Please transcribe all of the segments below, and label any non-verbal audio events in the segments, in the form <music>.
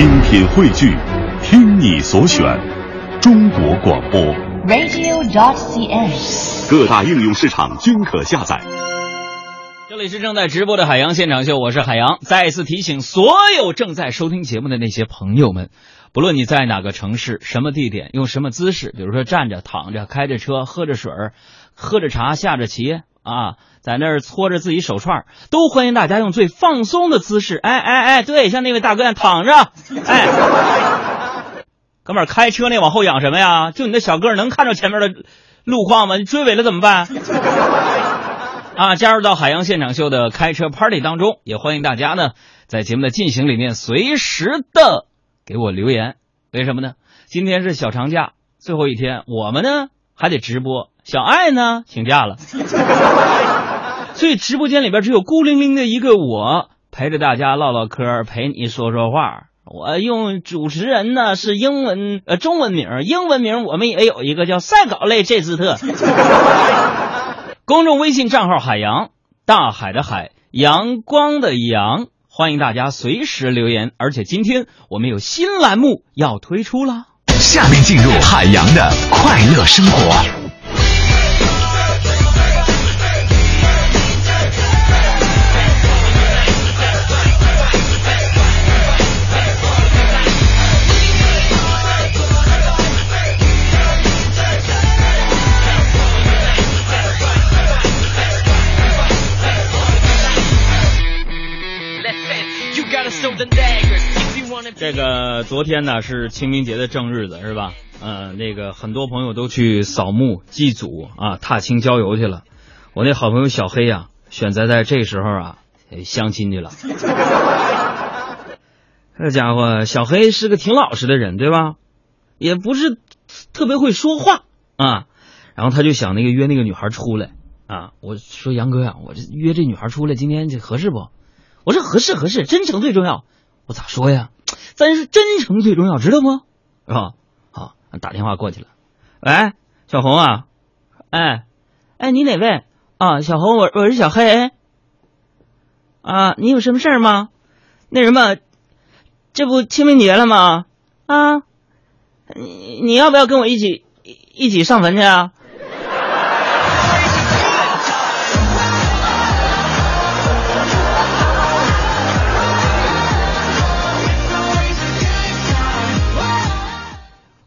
精品汇聚，听你所选，中国广播。radio.dot.cn，。各大应用市场均可下载。这里是正在直播的海洋现场秀，我是海洋。再一次提醒所有正在收听节目的那些朋友们，不论你在哪个城市、什么地点、用什么姿势，比如说站着、躺着、开着车、喝着水儿、喝着茶、下着棋啊，在那儿搓着自己手串，都欢迎大家用最放松的姿势。哎哎哎，对，像那位大哥一样躺着，哎，哥们儿开车那往后仰什么呀？就你那小个儿能看着前面的路况吗？你追尾了怎么办？<laughs> 啊，加入到海洋现场秀的开车 party 当中，也欢迎大家呢在节目的进行里面随时的给我留言。为什么呢？今天是小长假最后一天，我们呢还得直播，小爱呢请假了，所以直播间里边只有孤零零的一个我陪着大家唠唠嗑，陪你说说话。我用主持人呢是英文呃中文名，英文名我们也有一个叫赛稿类这斯特。<laughs> 公众微信账号海洋，大海的海，阳光的阳，欢迎大家随时留言。而且今天我们有新栏目要推出了，下面进入海洋的快乐生活。昨天呢是清明节的正日子是吧？嗯，那个很多朋友都去扫墓祭祖啊，踏青郊游去了。我那好朋友小黑呀、选择在这时候啊相亲去了。<laughs> 这家伙，小黑是个挺老实的人，对吧？也不是特别会说话啊。然后他就想那个约那个女孩出来啊。我说杨哥呀、我这约这女孩出来，今天这合适不？我说合适合适，真诚最重要。我咋说呀？咱是真诚最重要，知道不？是吧？好，打电话过去了。喂，小红啊，哎，哎，你哪位？啊，小红，我我是小黑。啊，你有什么事儿吗？那什么，这不清明节了吗？啊，你你要不要跟我一起一起上坟去啊？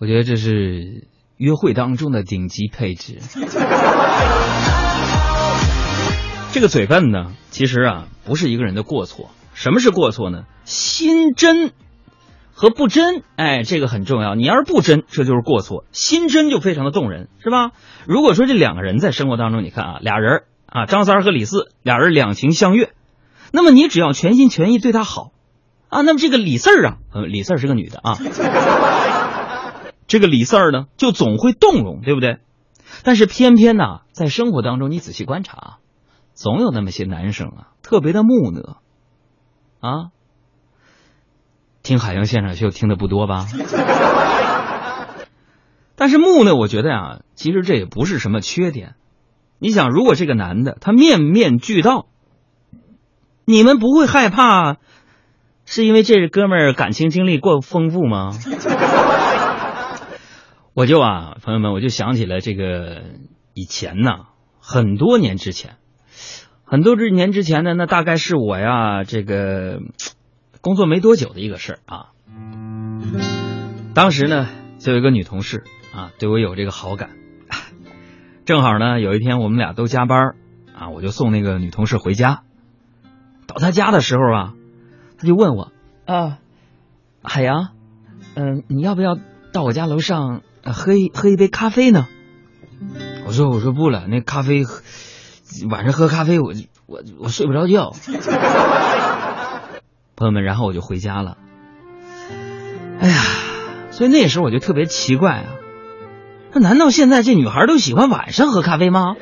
我觉得这是约会当中的顶级配置。<laughs> 这个嘴笨呢，其实啊不是一个人的过错。什么是过错呢？心真和不真，哎，这个很重要。你要是不真，这就是过错；心真就非常的动人，是吧？如果说这两个人在生活当中，你看啊，俩人啊，张三和李四，俩人两情相悦，那么你只要全心全意对他好啊，那么这个李四啊，呃，李四是个女的啊。这个李四儿呢，就总会动容，对不对？但是偏偏呢，在生活当中，你仔细观察，总有那么些男生啊，特别的木讷啊。听海洋现场秀听的不多吧？<laughs> 但是木讷，我觉得呀、其实这也不是什么缺点。你想，如果这个男的他面面俱到，你们不会害怕，是因为这哥们儿感情经历过丰富吗？我就啊，朋友们，我就想起了这个以前呢，很多年之前，很多之年之前呢，那大概是我呀这个 <tsk> 工作没多久的一个事儿啊。当时呢，就有一个女同事啊，对我有这个好感，<laughs> 正好呢，有一天我们俩都加班啊，我就送那个女同事回家。到她家的时候啊，她就问我啊，海洋，嗯、你要不要到我家楼上？呃喝一喝一杯咖啡呢？我说我说不了，那咖啡喝晚上喝咖啡我我我睡不着觉。<laughs> 朋友们，然后我就回家了。哎呀，所以那时候我就特别奇怪啊，那难道现在这女孩都喜欢晚上喝咖啡吗？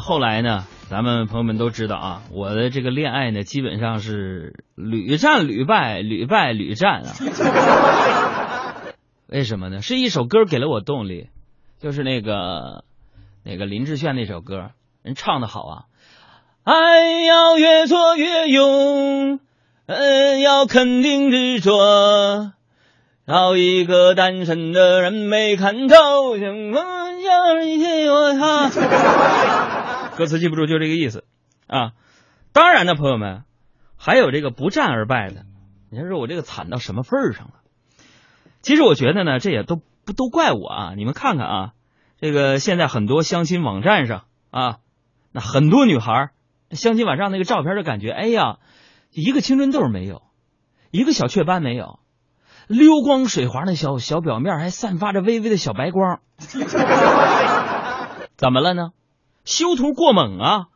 那个后来呢，咱们朋友们都知道啊，我的这个恋爱呢，基本上是屡战屡败，屡败屡战啊。<laughs> 为什么呢？是一首歌给了我动力，就是那个那个林志炫那首歌，人唱的好啊。爱要越挫越勇，嗯，要肯定执着。找一个单身的人没看透，想问下你听我唱。歌词记不住就这个意思啊。当然呢，朋友们，还有这个不战而败的。你说我这个惨到什么份儿上了？其实我觉得呢，这也都不都怪我啊。你们看看啊，这个现在很多相亲网站上啊，那很多女孩相亲网上那个照片的感觉，哎呀，一个青春痘没有，一个小雀斑没有。溜光水滑的小小表面还散发着微微的小白光，<laughs> 怎么了呢？修图过猛啊，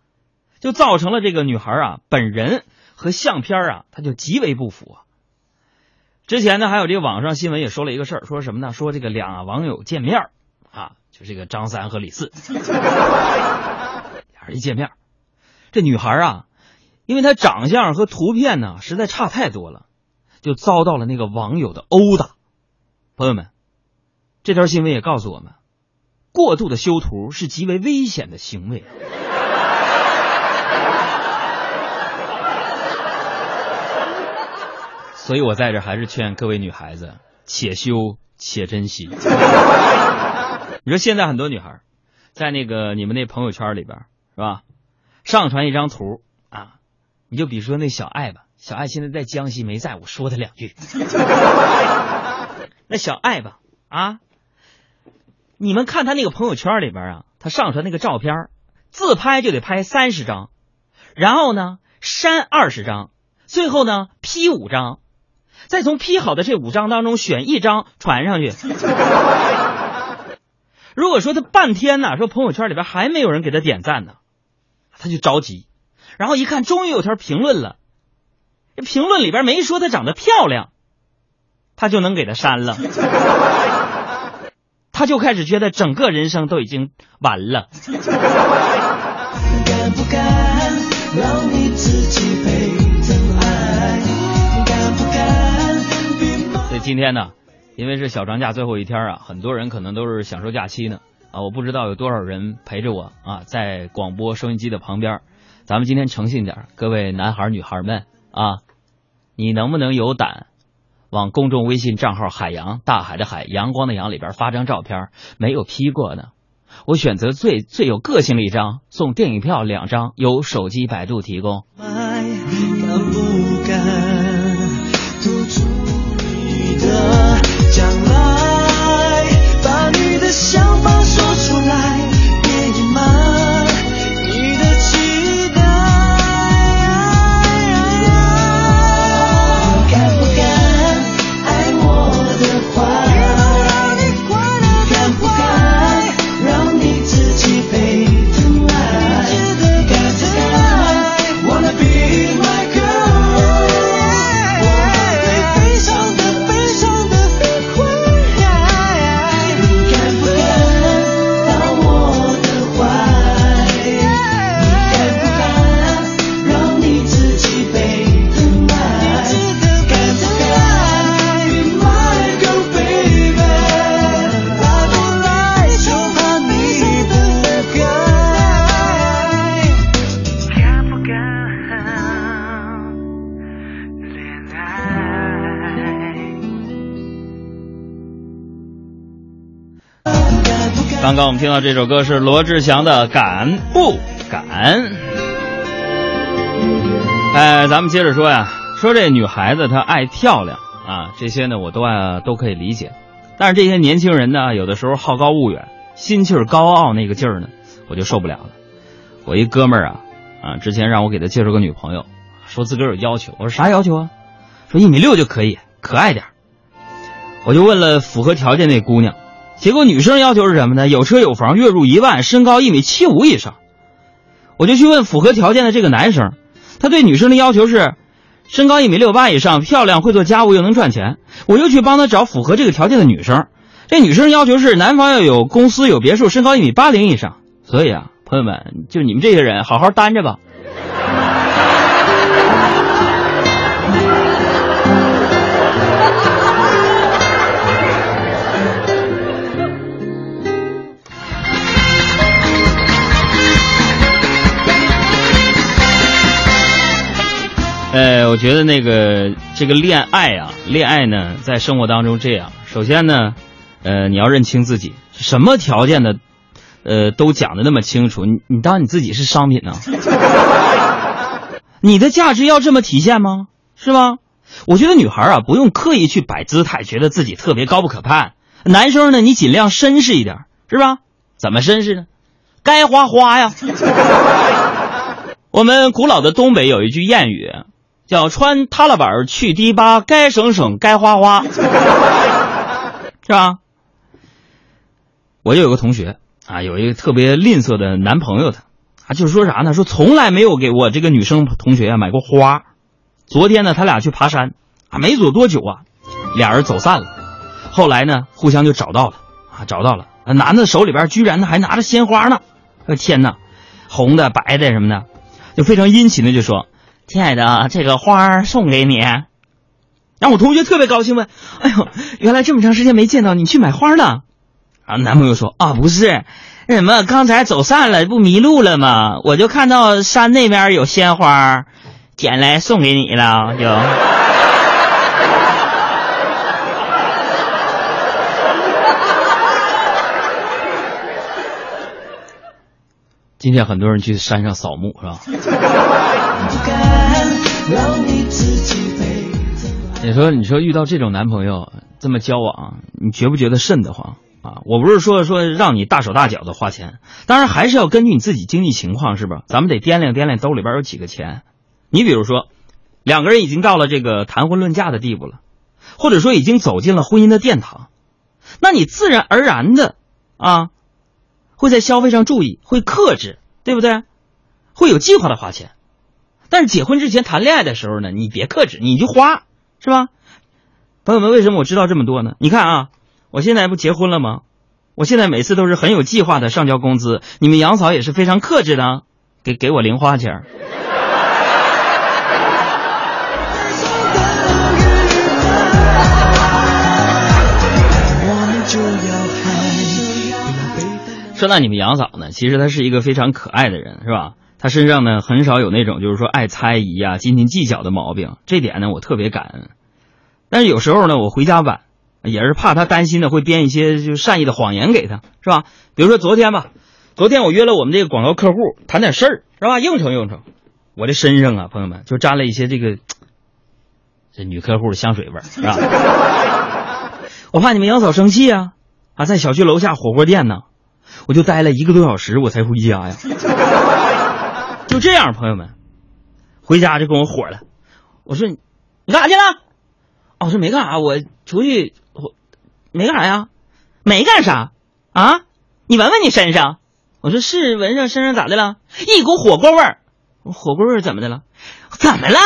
就造成了这个女孩啊本人和相片啊，她就极为不符啊。之前呢，还有这个网上新闻也说了一个事儿，说什么呢？说这个俩网友见面啊，就这个张三和李四，<laughs> 俩人一见面，这女孩啊，因为她长相和图片呢实在差太多了。就遭到了那个网友的殴打，朋友们，这条新闻也告诉我们，过度的修图是极为危险的行为。所以我在这还是劝各位女孩子，且修且珍惜。你说现在很多女孩在那个你们那朋友圈里边是吧，上传一张图啊，你就比如说那小爱吧。小爱现在在江西没在，我说她两句。<laughs> 那小爱吧，啊，你们看他那个朋友圈里边啊，他上传那个照片，自拍就得拍三十张，然后呢删二十张，最后呢 P 五张，再从 P 好的这五张当中选一张传上去。<laughs> 如果说他半天呢，说朋友圈里边还没有人给他点赞呢，他就着急，然后一看终于有条评论了。这评论里边没说她长得漂亮，他就能给她删了，他就开始觉得整个人生都已经完了。所以今天呢，因为是小长假最后一天啊，很多人可能都是享受假期呢啊，我不知道有多少人陪着我啊，在广播收音机的旁边。咱们今天诚信点，各位男孩女孩们。啊，你能不能有胆往公众微信账号“海洋大海的海阳光的阳”里边发张照片？没有 P 过的，我选择最最有个性的一张，送电影票两张，由手机百度提供。哎。不敢。你的将来，把你的想法刚刚我们听到这首歌是罗志祥的《敢不敢》。哎，咱们接着说呀，说这女孩子她爱漂亮啊，这些呢我都爱都可以理解。但是这些年轻人呢，有的时候好高骛远，心气儿高傲那个劲儿呢，我就受不了了。我一哥们儿啊啊，之前让我给他介绍个女朋友，说自个儿有要求，我说啥要求啊？说一米六就可以，可爱点我就问了符合条件那姑娘。结果女生要求是什么呢？有车有房，月入一万，身高一米七五以上。我就去问符合条件的这个男生，他对女生的要求是身高一米六八以上，漂亮，会做家务，又能赚钱。我又去帮他找符合这个条件的女生，这女生要求是男方要有公司有别墅，身高一米八零以上。所以啊。朋友们，就你们这些人，好好担着吧。呃，我觉得那个这个恋爱啊，恋爱呢，在生活当中这样，首先呢，呃，你要认清自己，什么条件的，呃，都讲的那么清楚，你你当你自己是商品呢？<laughs> 你的价值要这么体现吗？是吧？我觉得女孩啊，不用刻意去摆姿态，觉得自己特别高不可攀。男生呢，你尽量绅士一点，是吧？怎么绅士呢？该花花呀。<laughs> 我们古老的东北有一句谚语。叫穿踏拉板去迪吧，该省省，该花花，是吧？我就有个同学啊，有一个特别吝啬的男朋友，他啊，就是说啥呢？说从来没有给我这个女生同学啊买过花。昨天呢，他俩去爬山啊，没走多久啊，俩人走散了。后来呢，互相就找到了啊，找到了。男的手里边居然呢还拿着鲜花呢，我天哪，红的、白的什么的，就非常殷勤的就说。亲爱的，这个花送给你。然后我同学特别高兴问：“哎呦，原来这么长时间没见到你，去买花了？”啊，男朋友说：“啊，不是，那什么，刚才走散了，不迷路了吗？我就看到山那边有鲜花，捡来送给你了，就。”今天很多人去山上扫墓，是吧？你说，你说遇到这种男朋友这么交往，你觉不觉得瘆得慌啊？我不是说说让你大手大脚的花钱，当然还是要根据你自己经济情况，是吧？咱们得掂量掂量兜里边有几个钱。你比如说，两个人已经到了这个谈婚论嫁的地步了，或者说已经走进了婚姻的殿堂，那你自然而然的啊。会在消费上注意，会克制，对不对？会有计划的花钱。但是结婚之前谈恋爱的时候呢，你别克制，你就花，是吧？朋友们，为什么我知道这么多呢？你看啊，我现在不结婚了吗？我现在每次都是很有计划的上交工资，你们杨嫂也是非常克制的，给给我零花钱。说到你们杨嫂呢，其实她是一个非常可爱的人，是吧？他身上呢很少有那种就是说爱猜疑啊、斤斤计较的毛病，这点呢我特别感恩。但是有时候呢，我回家晚，也是怕他担心的会编一些就善意的谎言给他，是吧？比如说昨天吧，昨天我约了我们这个广告客户谈点事儿，是吧？应承应承，我这身上啊，朋友们就沾了一些这个这女客户的香水味儿，是吧？<laughs> 我怕你们杨嫂生气啊，啊，在小区楼下火锅店呢。我就待了一个多小时，我才回家呀。就这样，朋友们，回家就跟我火了。我说：“你干啥去了？”哦，我说没干啥，我出去，我没干啥呀，没干啥啊？你闻闻你身上。我说是闻上身上咋的了？一股火锅味儿。火锅味儿怎么的了？怎么了？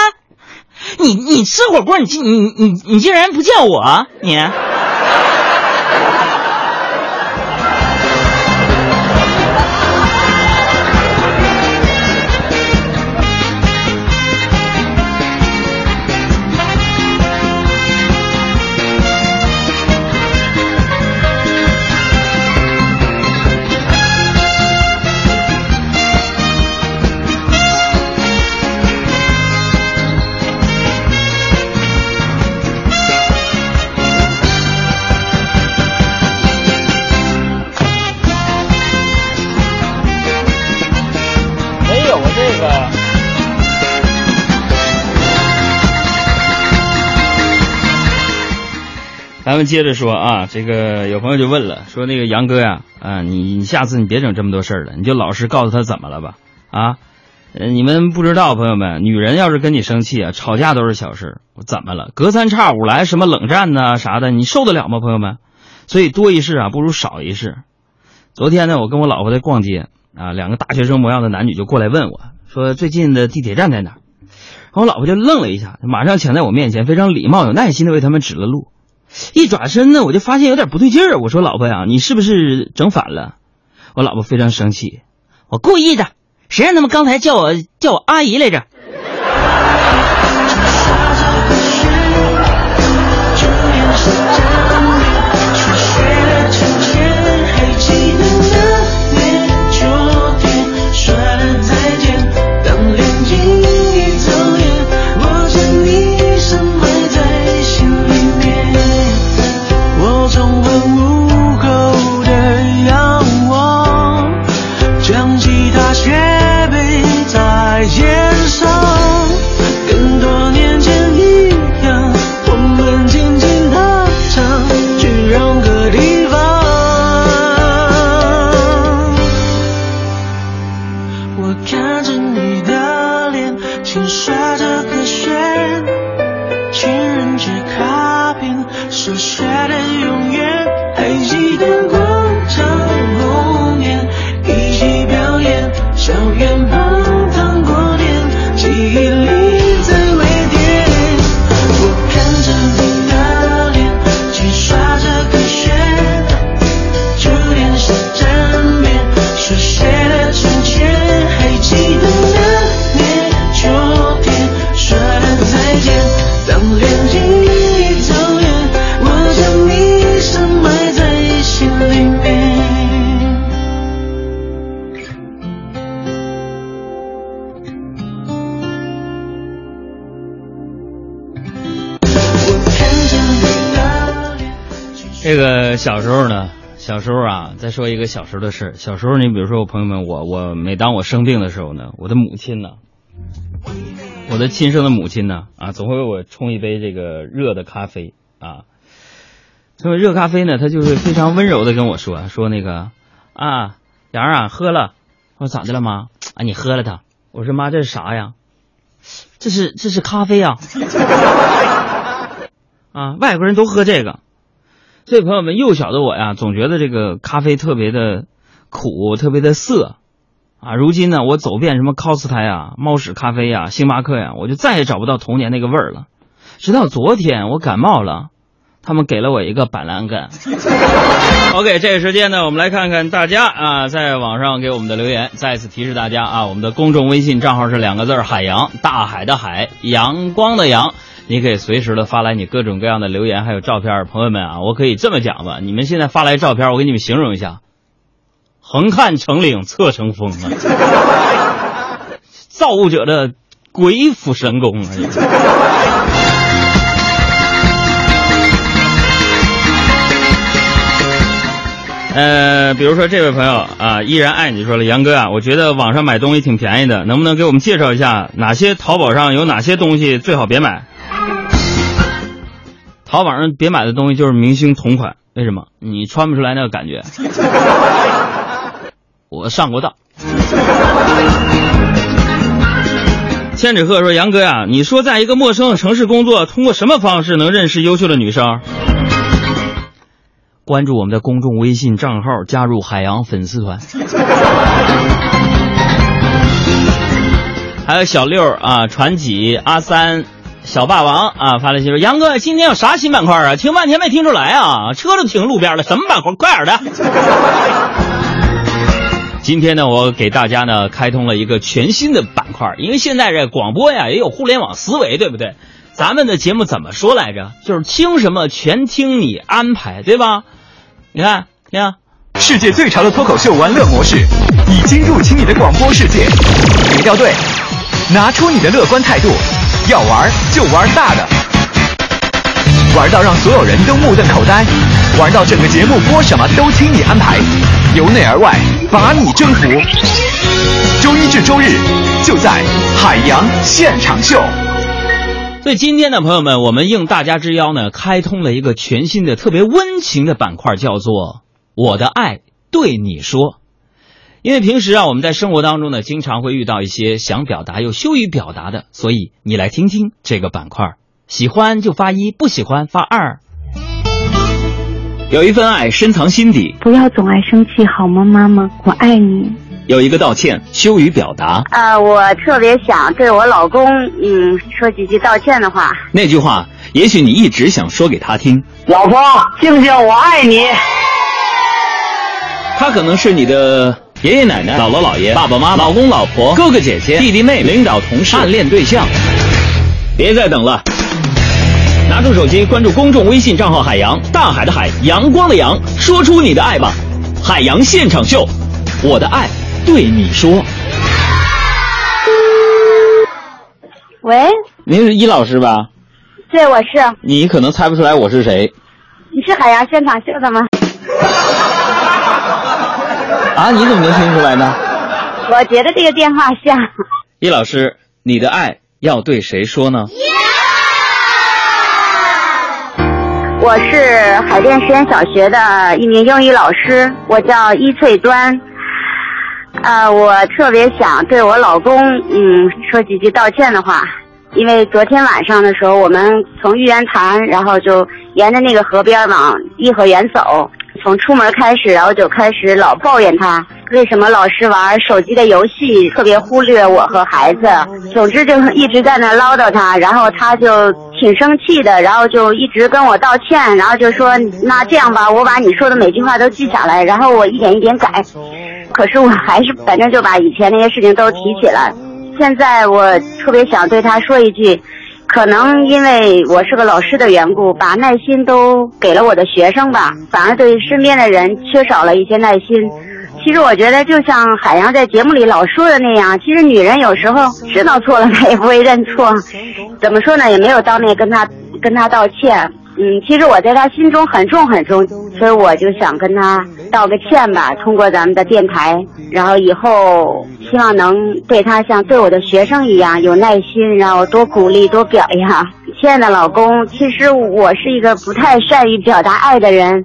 你你吃火锅，你你你你竟然不叫我你？咱们接着说啊，这个有朋友就问了，说那个杨哥呀，啊，你你下次你别整这么多事儿了，你就老实告诉他怎么了吧，啊，你们不知道，朋友们，女人要是跟你生气啊，吵架都是小事，怎么了？隔三差五来什么冷战呐啥的，你受得了吗，朋友们？所以多一事啊，不如少一事。昨天呢，我跟我老婆在逛街啊，两个大学生模样的男女就过来问我说，最近的地铁站在哪？我老婆就愣了一下，马上抢在我面前，非常礼貌有耐心的为他们指了路。一转身呢，我就发现有点不对劲儿。我说：“老婆呀，你是不是整反了？”我老婆非常生气，我故意的，谁让他们刚才叫我叫我阿姨来着？小时候呢，小时候啊，再说一个小时候的事。小时候，你比如说我朋友们，我我每当我生病的时候呢，我的母亲呢，我的亲生的母亲呢，啊，总会为我冲一杯这个热的咖啡啊。这个热咖啡呢，他就是非常温柔的跟我说，<laughs> 说那个啊，杨啊，喝了。我说咋的了妈？啊，你喝了它。我说妈，这是啥呀？这是这是咖啡呀。啊，外国人都喝这个。所以朋友们，幼小的我呀，总觉得这个咖啡特别的苦，特别的涩，啊，如今呢，我走遍什么 cos 台啊、猫屎咖啡呀、星巴克呀，我就再也找不到童年那个味儿了。直到昨天，我感冒了，他们给了我一个板蓝根。<laughs> OK，这个时间呢，我们来看看大家啊，在网上给我们的留言。再次提示大家啊，我们的公众微信账号是两个字儿：海洋，大海的海，阳光的阳。你可以随时的发来你各种各样的留言，还有照片。朋友们啊，我可以这么讲吧，你们现在发来照片，我给你们形容一下：横看成岭侧成峰啊，造物者的鬼斧神工啊！呃，比如说这位朋友啊，依然爱你说了，杨哥啊，我觉得网上买东西挺便宜的，能不能给我们介绍一下哪些淘宝上有哪些东西最好别买？淘宝上别买的东西就是明星同款，为什么？你穿不出来那个感觉。<laughs> 我上过当。千纸鹤说：“杨哥呀，你说在一个陌生的城市工作，通过什么方式能认识优秀的女生？关注我们的公众微信账号，加入海洋粉丝团。还有小六啊，传奇阿三。”小霸王啊，发来信说：“杨哥，今天有啥新板块啊？听半天没听出来啊，车都停路边了，什么板块？快点的！” <laughs> 今天呢，我给大家呢开通了一个全新的板块，因为现在这广播呀也有互联网思维，对不对？咱们的节目怎么说来着？就是听什么全听你安排，对吧？你看，你看，世界最长的脱口秀玩乐模式已经入侵你的广播世界，别掉队，拿出你的乐观态度。要玩就玩大的，玩到让所有人都目瞪口呆，玩到整个节目播什么都听你安排，由内而外把你征服。周一至周日就在海洋现场秀。所以今天呢，朋友们，我们应大家之邀呢，开通了一个全新的、特别温情的板块，叫做“我的爱对你说”。因为平时啊，我们在生活当中呢，经常会遇到一些想表达又羞于表达的，所以你来听听这个板块，喜欢就发一，不喜欢发二。有一份爱深藏心底，不要总爱生气好吗，妈妈？我爱你。有一个道歉羞于表达，呃，我特别想对我老公，嗯，说几句道歉的话。那句话，也许你一直想说给他听。老婆，静静，我爱你。他可能是你的。爷爷奶奶、姥姥姥爷、爸爸妈妈、老公老婆、哥哥姐姐、弟弟妹妹、领导同事、暗恋对象，别再等了，拿出手机关注公众微信账号“海洋”，大海的海，阳光的阳，说出你的爱吧，海洋现场秀，我的爱对你说。喂，您是伊老师吧？对，我是。你可能猜不出来我是谁你是海洋现场秀的吗？啊？你怎么能听出来呢？我觉得这个电话像。易老师，你的爱要对谁说呢？我是海淀实验小学的一名英语老师，我叫伊翠端。呃，我特别想对我老公，嗯，说几句道歉的话。因为昨天晚上的时候，我们从玉渊潭，然后就沿着那个河边往颐和园走。从出门开始，然后就开始老抱怨他为什么老是玩手机的游戏，特别忽略我和孩子。总之就一直在那唠叨他，然后他就挺生气的，然后就一直跟我道歉，然后就说那这样吧，我把你说的每句话都记下来，然后我一点一点改。可是我还是反正就把以前那些事情都提起来。现在我特别想对他说一句，可能因为我是个老师的缘故，把耐心都给了我的学生吧，反而对身边的人缺少了一些耐心。其实我觉得，就像海洋在节目里老说的那样，其实女人有时候知道错了，她也不会认错。怎么说呢？也没有当面跟她跟他道歉。嗯，其实我在他心中很重很重，所以我就想跟他道个歉吧，通过咱们的电台，然后以后希望能对他像对我的学生一样有耐心，然后多鼓励多表扬。亲爱的老公，其实我是一个不太善于表达爱的人，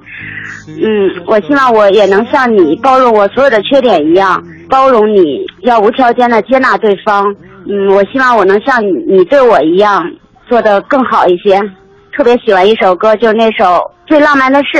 嗯，我希望我也能像你包容我所有的缺点一样，包容你要无条件的接纳对方。嗯，我希望我能像你对我一样做得更好一些。特别喜欢一首歌，就是那首《最浪漫的事》。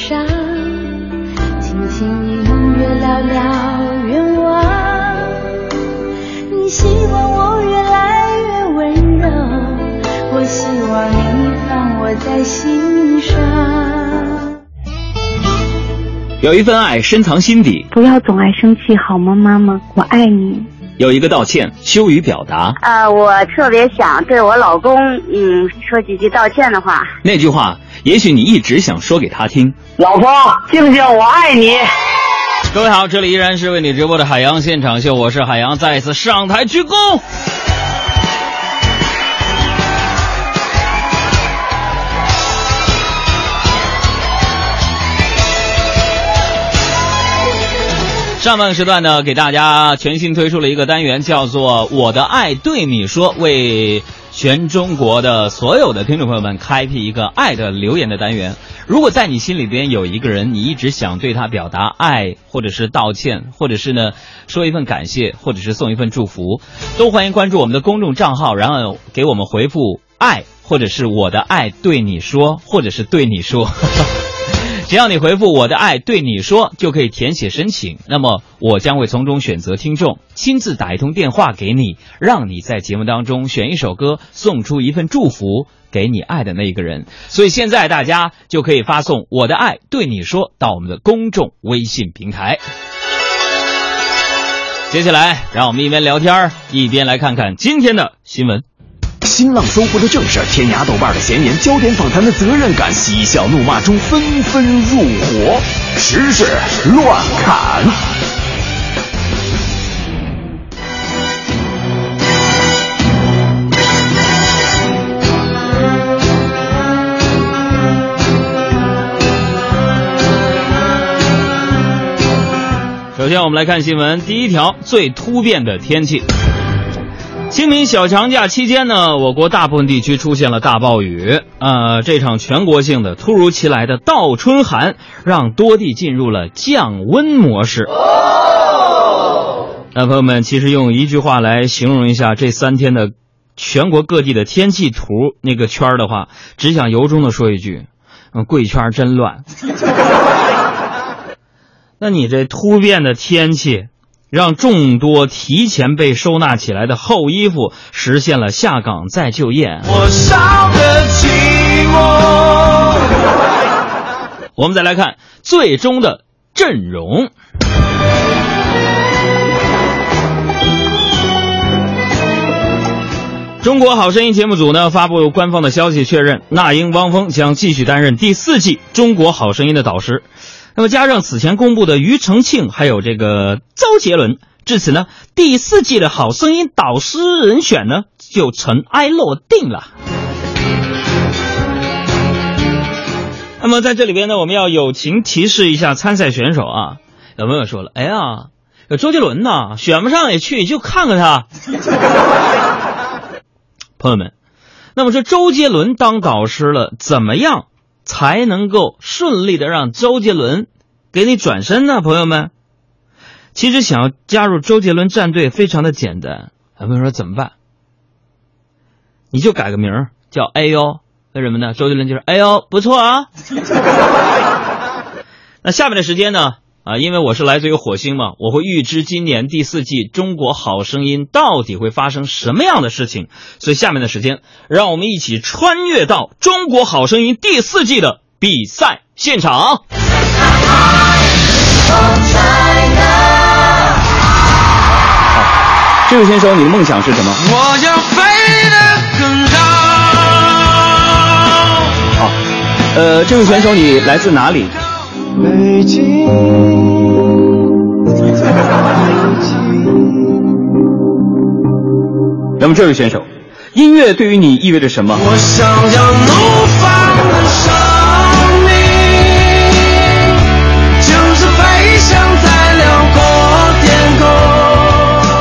上，轻轻音乐聊聊愿望。你希望我越来越温柔，我希望你放我在心上。有一份爱深藏心底，不要总爱生气好吗，妈妈？我爱你。有一个道歉羞于表达，呃，我特别想对我老公，嗯，说几句道歉的话。那句话也许你一直想说给他听。老婆，静静，我爱你。各位好，这里依然是为你直播的海洋现场秀，我是海洋，再一次上台鞠躬。上半时段呢，给大家全新推出了一个单元，叫做“我的爱对你说”，为全中国的所有的听众朋友们开辟一个爱的留言的单元。如果在你心里边有一个人，你一直想对他表达爱，或者是道歉，或者是呢说一份感谢，或者是送一份祝福，都欢迎关注我们的公众账号，然后给我们回复“爱”或者是“我的爱对你说”，或者是对你说。只要你回复“我的爱对你说”，就可以填写申请。那么我将会从中选择听众，亲自打一通电话给你，让你在节目当中选一首歌，送出一份祝福给你爱的那一个人。所以现在大家就可以发送“我的爱对你说”到我们的公众微信平台。接下来，让我们一边聊天一边来看看今天的新闻。新浪搜狐的正事，天涯豆瓣的闲言，焦点访谈的责任感，嬉笑怒骂中纷纷入伙，时事乱砍。首先我们来看新闻，第一条，最突变的天气。清明小长假期间呢，我国大部分地区出现了大暴雨。呃，这场全国性的突如其来的倒春寒，让多地进入了降温模式。那朋友们，其实用一句话来形容一下这三天的全国各地的天气图那个圈的话，只想由衷的说一句：嗯，贵圈真乱。<laughs> 那你这突变的天气，让众多提前被收纳起来的厚衣服实现了下岗再就业。我烧的寂寞。我们再来看最终的阵容。中国好声音节目组呢发布官方的消息，确认那英、汪峰将继续担任第四季中国好声音的导师。那么加上此前公布的庾澄庆，还有这个周杰伦，至此呢，第四季的好声音导师人选呢就尘埃落定了。那么在这里边呢，我们要友情提示一下参赛选手啊。有朋友说了，哎呀，有周杰伦呐，选不上也去，就看看他。<laughs> 朋友们，那么说周杰伦当导师了，怎么样才能够顺利的让周杰伦给你转身呢？朋友们，其实想要加入周杰伦战队非常的简单。有朋友说怎么办？你就改个名叫哎呦，为什么呢？周杰伦就是哎呦，不错啊。<laughs> 那下面的时间呢？啊，因为我是来自于火星嘛，我会预知今年第四季《中国好声音》到底会发生什么样的事情，所以下面的时间，让我们一起穿越到《中国好声音》第四季的比赛现场。好，这位选手，你的梦想是什么？我要飞得更高。好，呃，这位选手，你来自哪里？北京。那么这位选手，音乐对于你意味着什么？我想要怒放的生命，就是飞翔在辽阔天空。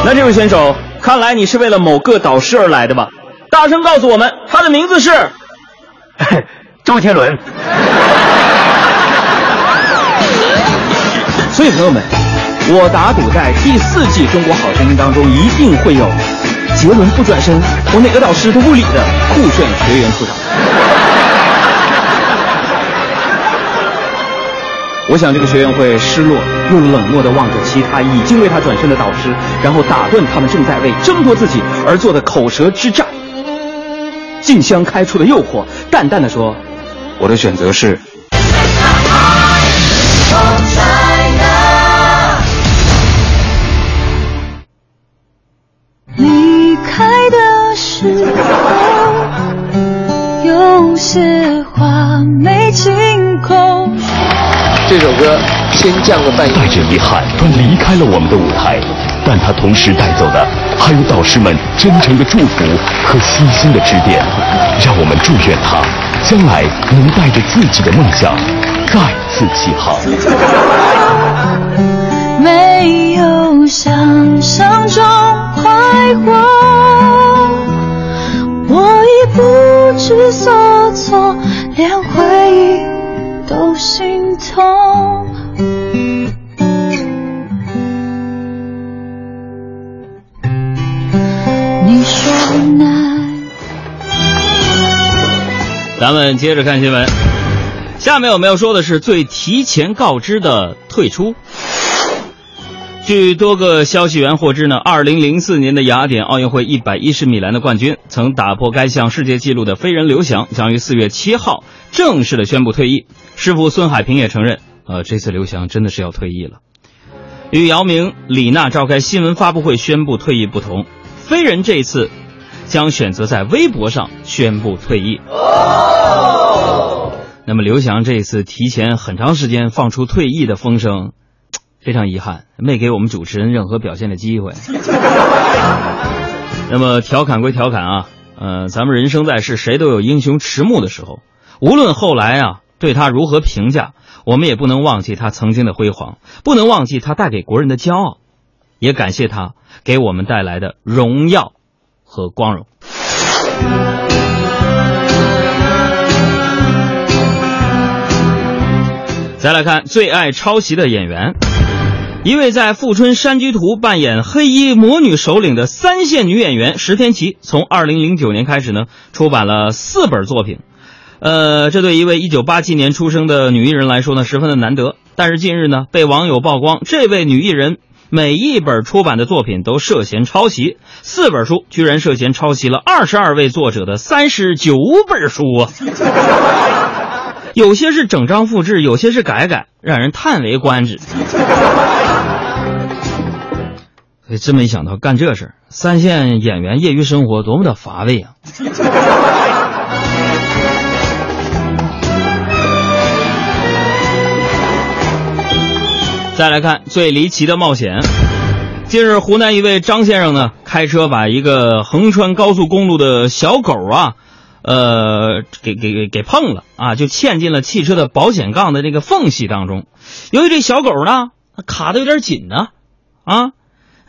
那这位选手，看来你是为了某个导师而来的吧？大声告诉我们，他的名字是 <laughs> 周杰伦。所以朋友们，我打赌在第四季《中国好声音》当中，一定会有杰伦不转身，我哪个导师都不理的酷炫学员出场。<laughs> 我想这个学员会失落又冷漠地望着其他已经为他转身的导师，然后打断他们正在为争夺自己而做的口舌之战。静香开出的诱惑，淡淡的说：“我的选择是。”没晴空。这首歌先降个半音。带着遗憾，他离开了我们的舞台，但他同时带走的还有导师们真诚的祝福和悉心的指点。让我们祝愿他将来能带着自己的梦想再次起航。没有想象中快活，我不知所措，连回忆都心痛。你说难。咱们接着看新闻。下面我们要说的是最提前告知的退出。据多个消息源获知呢，二零零四年的雅典奥运会一百一十米栏的冠军，曾打破该项世界纪录的飞人刘翔，将于四月七号正式的宣布退役。师傅孙海平也承认，呃，这次刘翔真的是要退役了。与姚明、李娜召开新闻发布会宣布退役不同，飞人这次将选择在微博上宣布退役。那么刘翔这次提前很长时间放出退役的风声，非常遗憾，没给我们主持人任何表现的机会。<laughs> 那么调侃归调侃啊，呃，咱们人生在世，谁都有英雄迟暮的时候。无论后来啊对他如何评价，我们也不能忘记他曾经的辉煌，不能忘记他带给国人的骄傲，也感谢他给我们带来的荣耀和光荣。再来看最爱抄袭的演员，一位在《富春山居图》扮演黑衣魔女首领的三线女演员石天琪，从二零零九年开始呢，出版了四本作品。呃，这对一位一九八七年出生的女艺人来说呢，十分的难得。但是近日呢，被网友曝光，这位女艺人每一本出版的作品都涉嫌抄袭，四本书居然涉嫌抄袭了二十二位作者的三十九本书啊！<laughs> 有些是整张复制，有些是改改，让人叹为观止。哎，真没想到干这事儿，三线演员业余生活多么的乏味啊！<laughs> 再来看最离奇的冒险。近日，湖南一位张先生呢，开车把一个横穿高速公路的小狗啊，呃，给给给给碰了啊，就嵌进了汽车的保险杠的这个缝隙当中。由于这小狗呢，卡的有点紧呢，啊，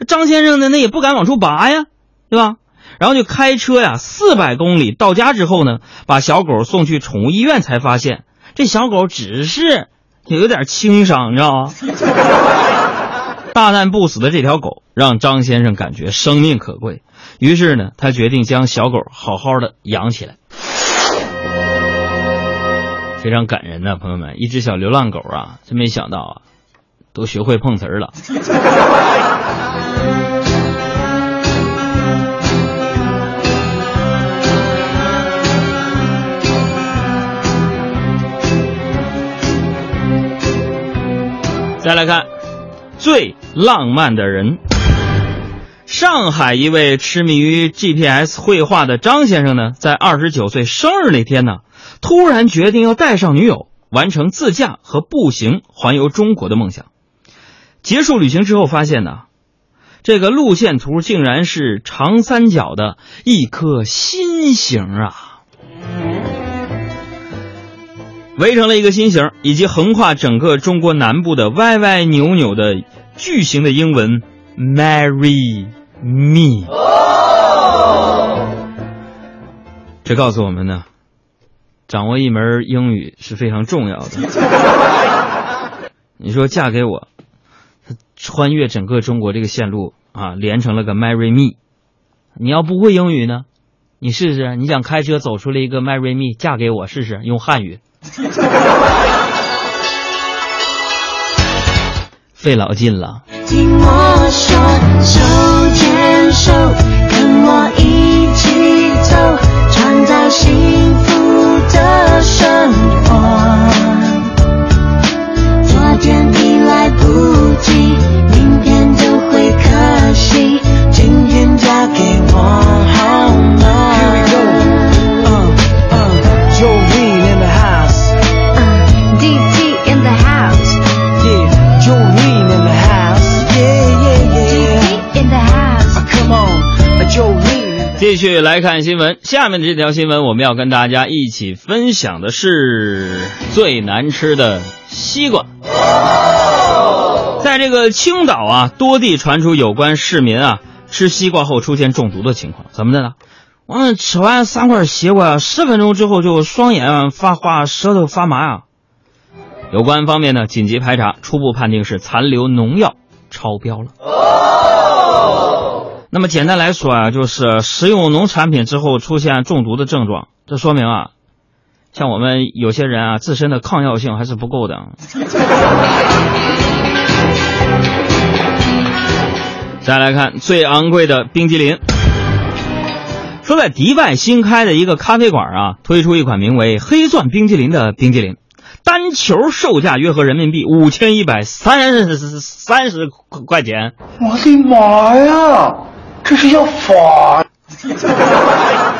张先生呢，那也不敢往出拔呀，对吧？然后就开车呀，四百公里到家之后呢，把小狗送去宠物医院，才发现这小狗只是有点轻伤，你知道吗？<laughs> 大难不死的这条狗让张先生感觉生命可贵，于是呢，他决定将小狗好好的养起来。非常感人呐、朋友们，一只小流浪狗啊，真没想到啊，都学会碰瓷儿了。<laughs> 再来看最浪漫的人。上海一位痴迷于 GPS 绘画的张先生呢，在二十九岁生日那天呢，突然决定要带上女友，完成自驾和步行环游中国的梦想。结束旅行之后，发现呢，这个路线图竟然是长三角的一颗心形啊！围成了一个心形，以及横跨整个中国南部的歪歪扭扭的巨型的英文 “Marry Me”。这告诉我们呢，掌握一门英语是非常重要的。你说嫁给我，穿越整个中国这个线路啊，连成了个 “Marry Me”。你要不会英语呢，你试试，你想开车走出来一个 “Marry Me”，嫁给我试试，用汉语。<laughs> 费老劲了。听我说，手牵手，跟我一起走，创造幸福的生活。昨天已来不及，明天就会可惜，今天嫁给我好吗？Jolene in the house. DT in the house. Yeah, Jolene in the house. Yeah, yeah, yeah. DT in the house. Uh, come on, uh, Jolene. 继续来看新闻，下面的这条新闻我们要跟大家一起分享的是最难吃的西瓜。在这个青岛啊，多地传出有关市民啊吃西瓜后出现中毒的情况，怎么的呢？我们吃完三块西瓜，十分钟之后就双眼发花，舌头发麻啊。有关方面呢紧急排查，初步判定是残留农药超标了。哦那么简单来说啊，就是食用农产品之后出现中毒的症状，这说明啊，像我们有些人啊自身的抗药性还是不够的。<laughs> 再来看最昂贵的冰激凌，说在迪拜新开的一个咖啡馆啊，推出一款名为“黑钻冰激凌”的冰激凌，单球售价约合人民币五千一百三十三十块钱。我的妈呀，这是要法！<laughs>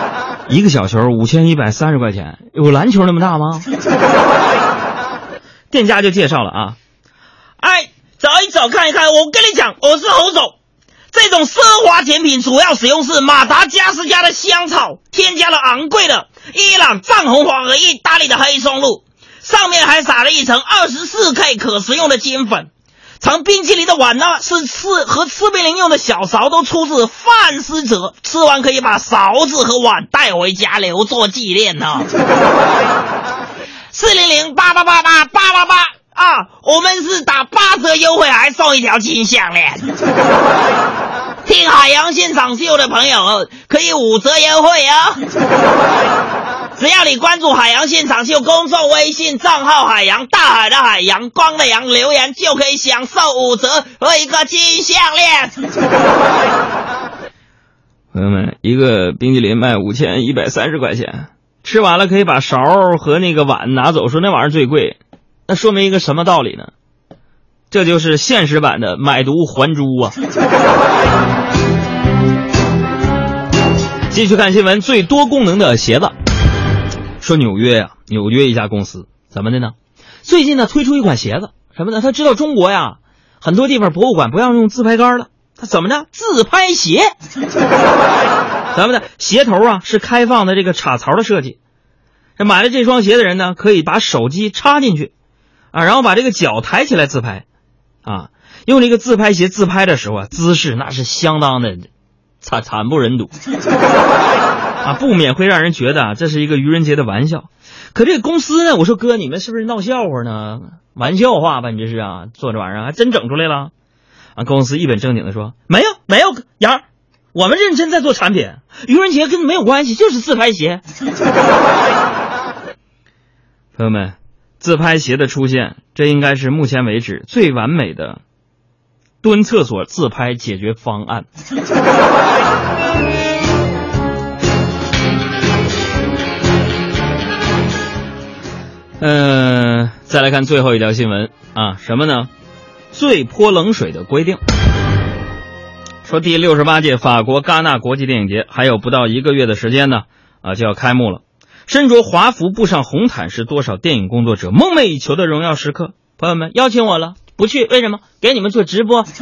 一个小球五千一百三十块钱，有篮球那么大吗？<laughs> 店家就介绍了啊，哎，走一走看一看，我跟你讲，我是侯总。这种奢华甜品主要使用是马达加斯加的香草，添加了昂贵的伊朗藏红花和意大利的黑松露。上面还撒了一层二十四 K 可食用的金粉。盛冰淇淋的碗呢，是吃和吃冰淇淋用的小勺都出自范思哲，吃完可以把勺子和碗带回家留作纪念呢。<laughs> 四零零八八八八八八八啊，我们是打八折优惠，还送一条金项链。<laughs> 听海洋现场秀的朋友可以五折优惠哦！只要你关注海洋现场秀公众微信账号“海洋大海的海洋光的洋”，留言就可以享受五折和一个金项链。朋友们，一个冰淇淋卖五千一百三十块钱，吃完了可以把勺和那个碗拿走，说那玩意儿最贵，那说明一个什么道理呢？这就是现实版的买椟还珠啊！继续看新闻，最多功能的鞋子。说纽约呀，纽约一家公司怎么的呢？最近呢推出一款鞋子，什么呢？他知道中国呀，很多地方博物馆不让用自拍杆了，他怎么着？自拍鞋。咱们的？鞋头啊是开放的这个插槽的设计。这买了这双鞋的人呢，可以把手机插进去，啊，然后把这个脚抬起来自拍。啊，用这个自拍鞋自拍的时候啊，姿势那是相当的惨惨不忍睹不免会让人觉得，这是一个愚人节的玩笑。可这个公司呢，我说哥，你们是不是闹笑话呢？玩笑话吧，你这是啊，做这玩意儿还真整出来了。啊，公司一本正经的说，没有没有，杨，我们认真在做产品，愚人节跟没有关系，就是自拍鞋。<laughs> 朋友们。自拍鞋的出现，这应该是目前为止最完美的蹲厕所自拍解决方案。<laughs> 嗯，再来看最后一条新闻啊，什么呢？最泼冷水的规定。说第六十八届法国戛纳国际电影节还有不到一个月的时间呢，啊就要开幕了。身着华服步上红毯是多少电影工作者梦寐以求的荣耀时刻。朋友们邀请我了，不去为什么？给你们做直播。<laughs>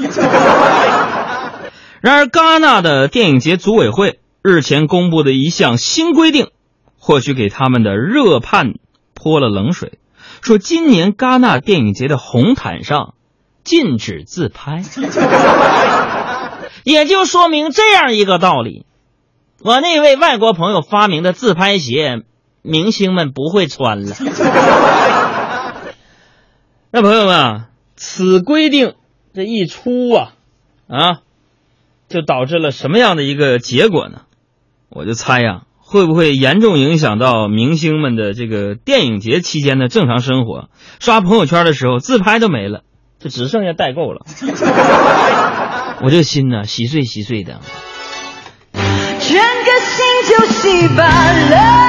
然而，戛纳的电影节组委会日前公布的一项新规定，或许给他们的热盼泼了冷水，说今年戛纳电影节的红毯上禁止自拍，<laughs> 也就说明这样一个道理：我那位外国朋友发明的自拍鞋。明星们不会穿了。<laughs> 那朋友们啊，此规定这一出啊，啊，就导致了什么样的一个结果呢？我就猜呀，会不会严重影响到明星们的这个电影节期间的正常生活？刷朋友圈的时候，自拍都没了，就只剩下代购了。<laughs> 我这心呢，稀碎稀碎的，整个心就稀巴烂。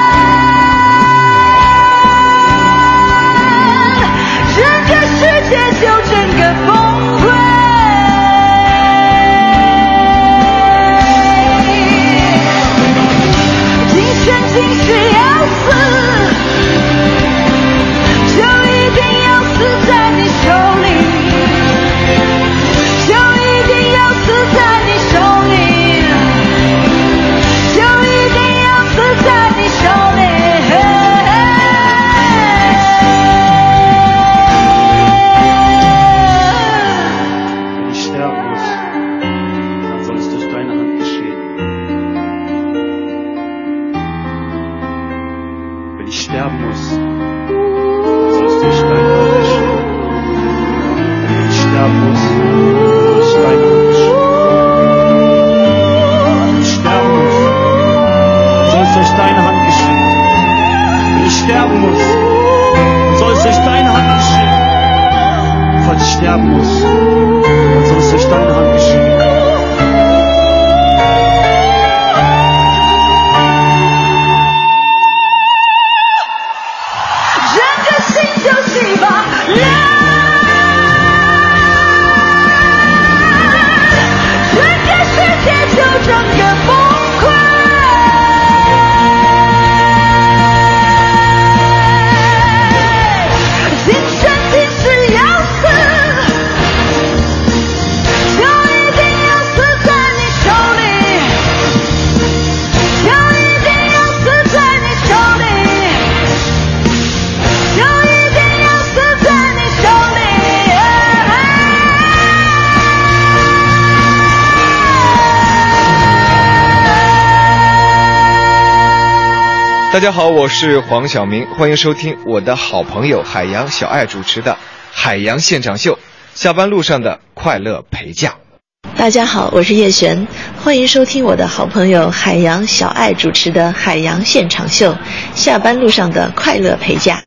大家好，我是黄晓明，欢迎收听我的好朋友海洋小爱主持的《海洋现场秀》，下班路上的快乐陪驾。大家好，我是叶璇，欢迎收听我的好朋友海洋小爱主持的《海洋现场秀》，下班路上的快乐陪驾。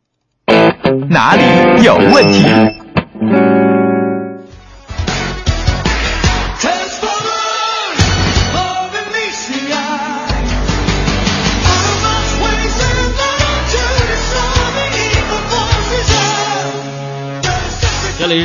哪里有问题？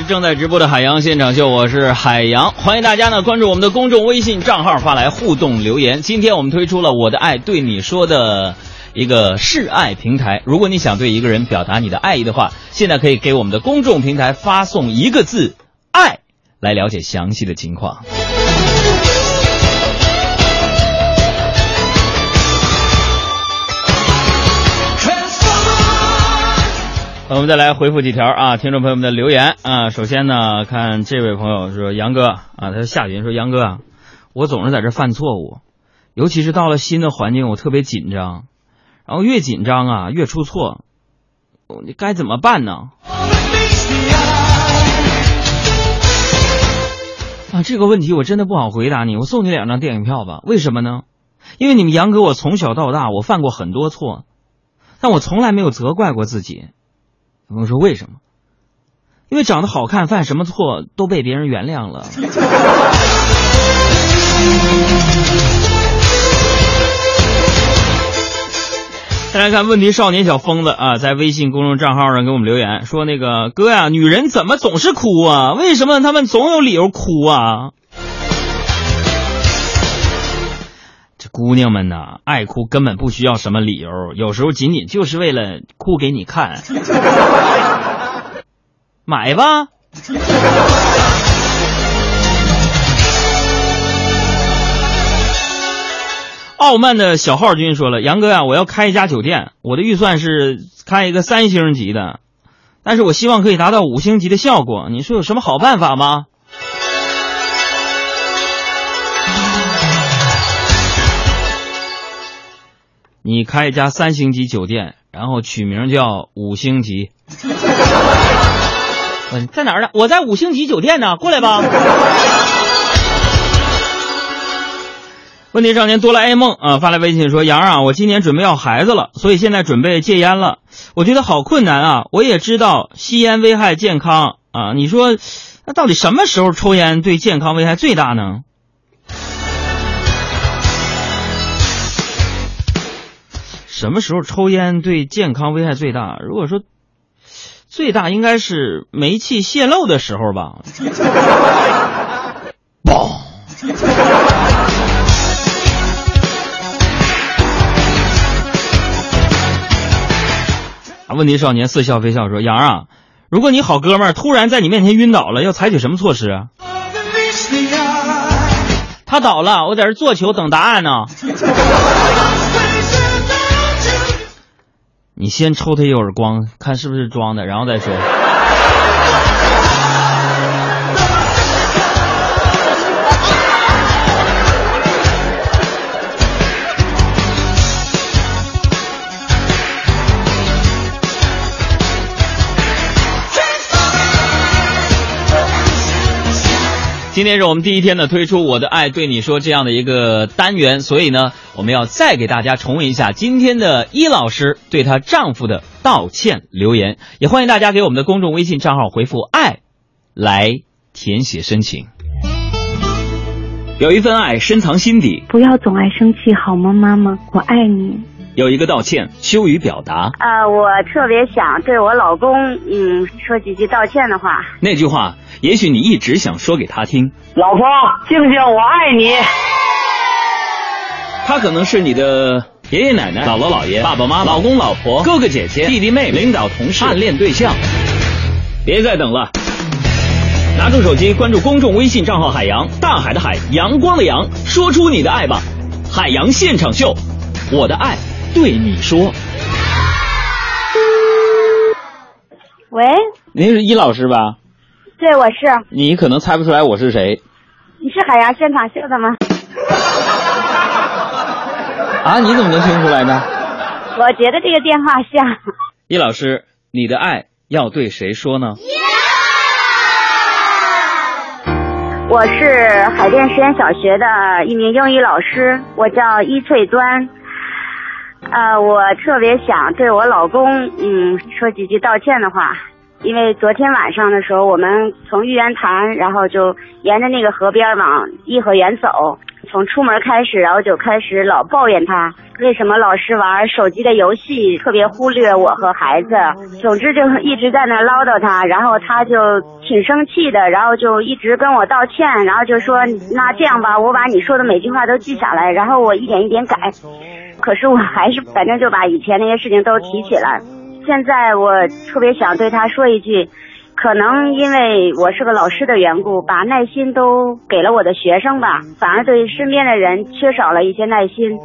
正在直播的海洋现场秀，我是海洋，欢迎大家呢关注我们的公众微信账号，发来互动留言。今天我们推出了“我的爱对你说”的一个示爱平台，如果你想对一个人表达你的爱意的话，现在可以给我们的公众平台发送一个字“爱”，来了解详细的情况。我们再来回复几条啊，听众朋友们的留言啊。首先呢，看这位朋友说杨哥啊，他说夏云说杨哥啊，我总是在这犯错误，尤其是到了新的环境，我特别紧张，然后越紧张啊越出错，你该怎么办呢？啊，这个问题我真的不好回答你。我送你两张电影票吧？为什么呢？因为你们杨哥，我从小到大我犯过很多错，但我从来没有责怪过自己。朋友说为什么？因为长得好看，犯什么错都被别人原谅了。<laughs> 再来看问题少年小疯子啊，在微信公众账号上给我们留言说：“那个哥呀，女人怎么总是哭啊？为什么她们总有理由哭啊？”姑娘们呐，爱哭根本不需要什么理由，有时候仅仅就是为了哭给你看。<laughs> 买吧。傲慢的小号君说了：“杨哥呀、我要开一家酒店，我的预算是开一个三星级的，但是我希望可以达到五星级的效果。你说有什么好办法吗？”你开一家三星级酒店，然后取名叫五星级。<laughs> 嗯，在哪儿呢？我在五星级酒店呢，过来吧。问题少年哆啦 A 梦啊发来微信说：“杨啊，我今年准备要孩子了，所以现在准备戒烟了。我觉得好困难啊！我也知道吸烟危害健康啊，你说那到底什么时候抽烟对健康危害最大呢？”什么时候抽烟对健康危害最大？如果说最大，应该是煤气泄漏的时候吧。<laughs> 嘣！啊！问题少年似笑非笑说：“杨啊，如果你好哥们儿突然在你面前晕倒了，要采取什么措施啊？”他倒了，我在这坐球等答案呢。你先抽他一耳光，看是不是装的，然后再说。今天是我们第一天呢，推出《我的爱对你说》这样的一个单元，所以呢，我们要再给大家重温一下今天的伊老师对她丈夫的道歉留言，也欢迎大家给我们的公众微信账号回复“爱”来填写申请。有一份爱深藏心底，不要总爱生气好吗，妈妈？我爱你。有一个道歉羞于表达，呃，我特别想对我老公，嗯，说几句道歉的话。那句话也许你一直想说给他听。老婆，静静，我爱你。他可能是你的爷爷奶奶、姥姥姥爷、爸爸妈妈、老公老婆、哥哥姐姐、弟弟妹妹、领导同事、暗恋对象。别再等了，拿出手机关注公众微信账号“海洋”，大海的海，阳光的阳，说出你的爱吧！海洋现场秀，我的爱对你说。喂，您是伊老师吧？对，我是。你可能猜不出来我是谁你是海洋现场秀的吗？啊？你怎么能听出来呢？我觉得这个电话像。易老师，你的爱要对谁说呢？我是海淀实验小学的一名英语老师，我叫伊翠端。呃，我特别想对我老公，嗯，说几句道歉的话。因为昨天晚上的时候，我们从玉渊潭，然后就沿着那个河边往颐和园走。从出门开始，然后就开始老抱怨他为什么老是玩手机的游戏，特别忽略我和孩子。总之就一直在那唠叨他，然后他就挺生气的，然后就一直跟我道歉，然后就说那这样吧，我把你说的每句话都记下来，然后我一点一点改。可是我还是反正就把以前那些事情都提起来。现在我特别想对他说一句。可能因为我是个老师的缘故，把耐心都给了我的学生吧，反而对身边的人缺少了一些耐心。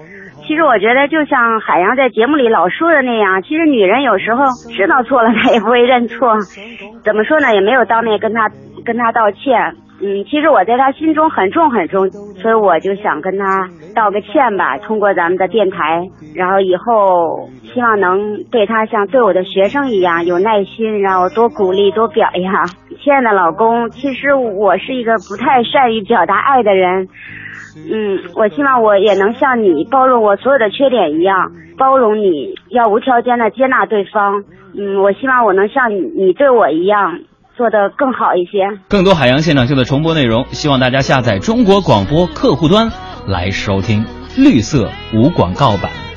其实我觉得，就像海洋在节目里老说的那样，其实女人有时候知道错了，她也不会认错。怎么说呢？也没有当面跟他跟他道歉。嗯，其实我在他心中很重很重，所以我就想跟他道个歉吧，通过咱们的电台，然后以后希望能对他像对我的学生一样有耐心，然后多鼓励多表扬。亲爱的老公，其实我是一个不太善于表达爱的人，嗯，我希望我也能像你包容我所有的缺点一样，包容你要无条件的接纳对方。嗯，我希望我能像你你对我一样。做得更好一些。更多海洋现场秀的重播内容，希望大家下载中国广播客户端来收听。绿色无广告版。